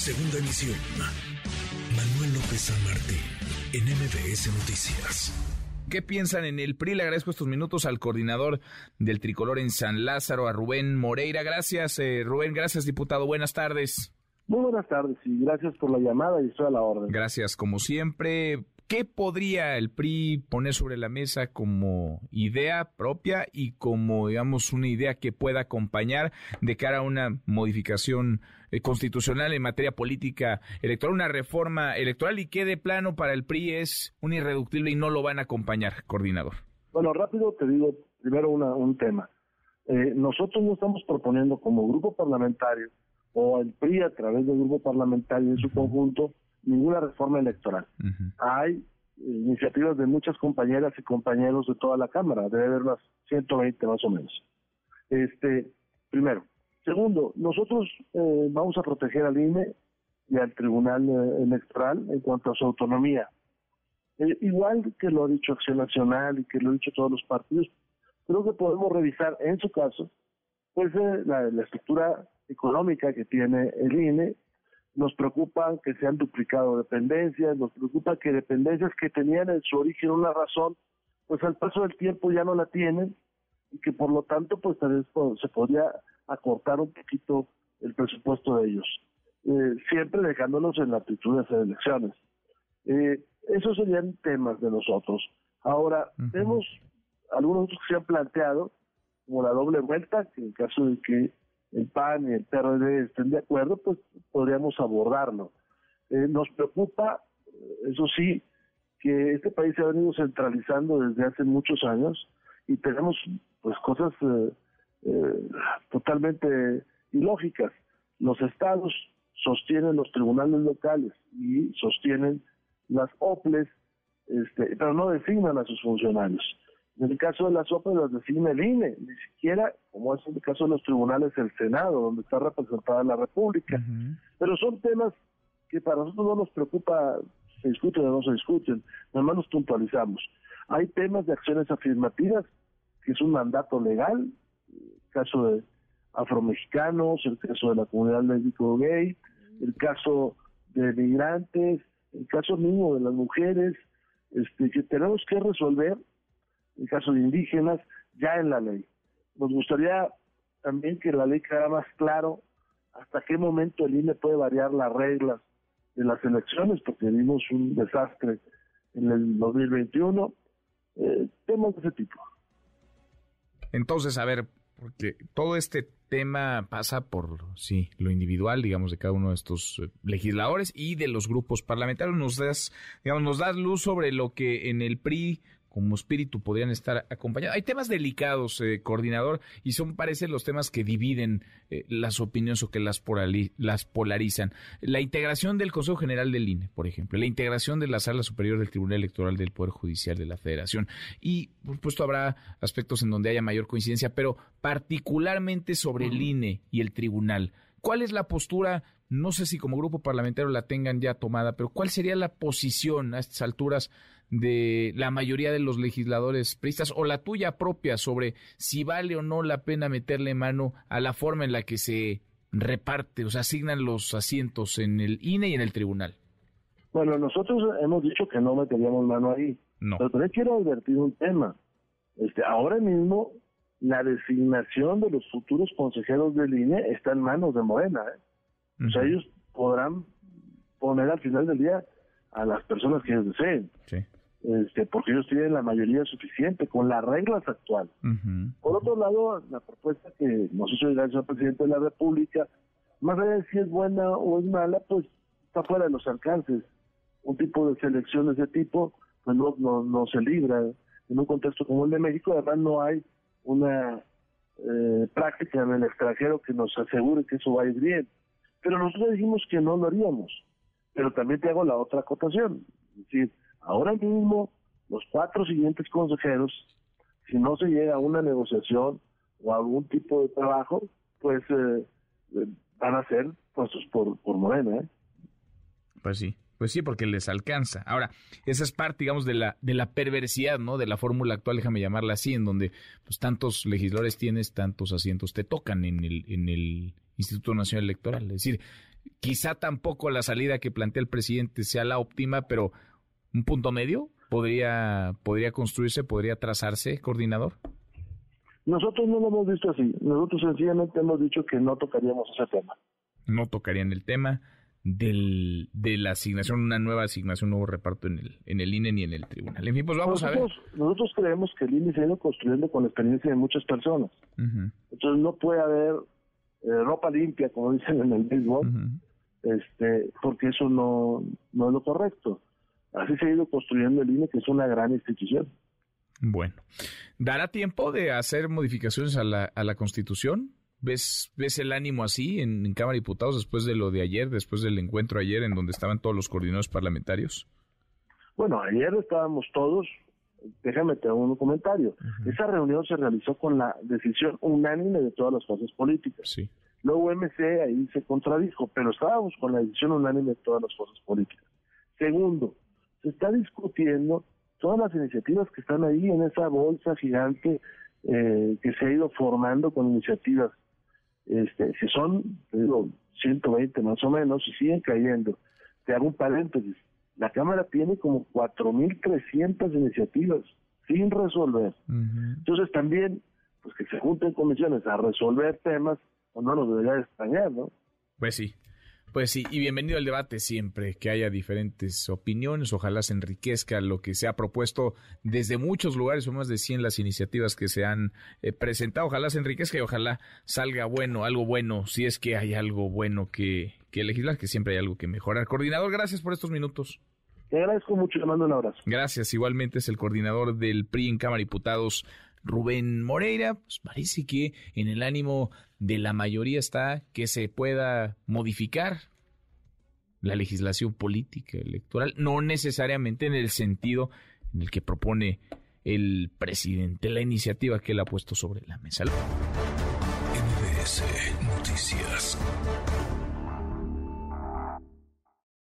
Segunda emisión. Manuel López San Martín, en MBS Noticias. ¿Qué piensan en el PRI? Le agradezco estos minutos al coordinador del tricolor en San Lázaro, a Rubén Moreira. Gracias, eh, Rubén. Gracias, diputado. Buenas tardes. Muy buenas tardes y gracias por la llamada y estoy a la orden. Gracias, como siempre. ¿Qué podría el PRI poner sobre la mesa como idea propia y como, digamos, una idea que pueda acompañar de cara a una modificación eh, constitucional en materia política electoral, una reforma electoral y qué de plano para el PRI es un irreductible y no lo van a acompañar, coordinador? Bueno, rápido te digo primero un tema. Eh, nosotros no estamos proponiendo como grupo parlamentario o el PRI a través del grupo parlamentario en su conjunto ninguna reforma electoral. Hay eh, iniciativas de muchas compañeras y compañeros de toda la Cámara, debe haber unas 120 más o menos. Este, primero. Segundo, nosotros eh, vamos a proteger al INE y al Tribunal eh, Electoral en cuanto a su autonomía. igual que lo ha dicho Acción Nacional y que lo han dicho todos los partidos, creo que podemos revisar en su caso pues la estructura económica que tiene el INE nos preocupa que se han duplicado dependencias, nos preocupa que dependencias que tenían en su origen una razón, pues al paso del tiempo ya no la tienen y que por lo tanto pues tal vez se podría acortar un poquito el presupuesto de ellos, eh, siempre dejándonos en la actitud de hacer elecciones. Eh, esos serían temas de nosotros. Ahora, tenemos algunos que se han planteado, como la doble vuelta, que en caso de que el PAN y el PRD estén de acuerdo, pues podríamos abordarlo. Eh, nos preocupa, eso sí, que este país se ha venido centralizando desde hace muchos años y tenemos pues cosas eh, eh, totalmente ilógicas. Los estados sostienen los tribunales locales y sostienen las OPLES, este, pero no designan a sus funcionarios. En el caso de las OPE las designa el INE, ni siquiera, como es en el caso de los tribunales, el Senado, donde está representada la República. Pero son temas que para nosotros no nos preocupa, se discuten o no se discuten, nada más nos puntualizamos. Hay temas de acciones afirmativas, que es un mandato legal, el caso de afromexicanos, el caso de la comunidad médico gay, el caso de migrantes, el caso mismo de las mujeres, este, que tenemos que resolver en caso de indígenas, ya en la ley. Nos gustaría también que la ley quedara más claro hasta qué momento el INE puede variar las reglas de las elecciones, porque vimos un desastre en el 2021, eh, temas de ese tipo. Entonces, a ver, porque todo este tema pasa por, sí, lo individual, digamos, de cada uno de estos eh, legisladores y de los grupos parlamentarios. Nos das, digamos, nos das luz sobre lo que en el PRI como espíritu podrían estar acompañados. Hay temas delicados, eh, coordinador, y son, parece, los temas que dividen eh, las opiniones o que las, las polarizan. La integración del Consejo General del INE, por ejemplo, la integración de la Sala Superior del Tribunal Electoral del Poder Judicial de la Federación. Y, por supuesto, habrá aspectos en donde haya mayor coincidencia, pero particularmente sobre el INE y el Tribunal. ¿Cuál es la postura no sé si como grupo parlamentario la tengan ya tomada, pero ¿cuál sería la posición a estas alturas de la mayoría de los legisladores pristas o la tuya propia sobre si vale o no la pena meterle mano a la forma en la que se reparte, o sea, asignan los asientos en el INE y en el tribunal? Bueno, nosotros hemos dicho que no meteríamos mano ahí. No. Pero también quiero advertir un tema. Este, ahora mismo la designación de los futuros consejeros del INE está en manos de Morena. ¿eh? O sea, ellos podrán poner al final del día a las personas que ellos deseen. Este, porque ellos tienen la mayoría suficiente con las reglas actuales. Por otro lado, la propuesta que nos hizo llegar el presidente de la República, más allá de si es buena o es mala, pues está fuera de los alcances. Un tipo de selección de ese tipo pues no, no, no se libra en un contexto como el de México. Además, no hay una eh, práctica en el extranjero que nos asegure que eso va a ir bien. Pero nosotros dijimos que no lo haríamos. Pero también te hago la otra acotación. Es decir, ahora mismo los cuatro siguientes consejeros, si no se llega a una negociación o algún tipo de trabajo, pues eh, eh, van a ser puestos por, por Morena. ¿eh? Pues sí. Pues sí, porque les alcanza. Ahora, esa es parte, digamos, de la, de la perversidad, ¿no? De la fórmula actual, déjame llamarla así, en donde pues tantos legisladores tienes, tantos asientos te tocan en el, en el Instituto Nacional Electoral. Es decir, quizá tampoco la salida que plantea el presidente sea la óptima, pero un punto medio podría, podría construirse, podría trazarse, coordinador. Nosotros no lo hemos visto así. Nosotros sencillamente hemos dicho que no tocaríamos ese tema. No tocarían el tema del, de la asignación, una nueva asignación, un nuevo reparto en el, en el INE ni en el tribunal. En fin, pues vamos a ver. Nosotros creemos que el INE se ha ido construyendo con la experiencia de muchas personas. Entonces no puede haber eh, ropa limpia, como dicen en el béisbol, este, porque eso no, no es lo correcto. Así se ha ido construyendo el INE, que es una gran institución. Bueno, ¿dará tiempo de hacer modificaciones a la, a la Constitución? ¿Ves, ¿Ves el ánimo así en, Cámara de Diputados después de lo de ayer, después del encuentro ayer en donde estaban todos los coordinadores parlamentarios? Bueno, ayer estábamos todos, déjame te hago un comentario. Esa reunión se realizó con la decisión unánime de todas las fuerzas políticas. Sí. Luego MC ahí se contradijo, pero estábamos con la decisión unánime de todas las fuerzas políticas. Segundo, se está discutiendo todas las iniciativas que están ahí en esa bolsa gigante eh, que se ha ido formando con iniciativas, este, si son, digo, 120 más o menos, y siguen cayendo. Te hago un paréntesis. La Cámara tiene como 4.300 iniciativas sin resolver. Entonces también, pues que se junten comisiones a resolver temas, pues no nos debería extrañar, ¿no? Pues sí. Pues sí, y bienvenido al debate siempre, que haya diferentes opiniones, ojalá se enriquezca lo que se ha propuesto desde muchos lugares, son más de 100 las iniciativas que se han eh, presentado, ojalá se enriquezca y ojalá salga bueno, algo bueno, si es que hay algo bueno que, que legislar, que siempre hay algo que mejorar. Coordinador, gracias por estos minutos. Te agradezco mucho, le mando un abrazo. Gracias, igualmente es el coordinador del PRI en Cámara de Diputados, Rubén Moreira, pues parece que en el ánimo de la mayoría está que se pueda modificar la legislación política electoral, no necesariamente en el sentido en el que propone el presidente, la iniciativa que él ha puesto sobre la mesa. Noticias.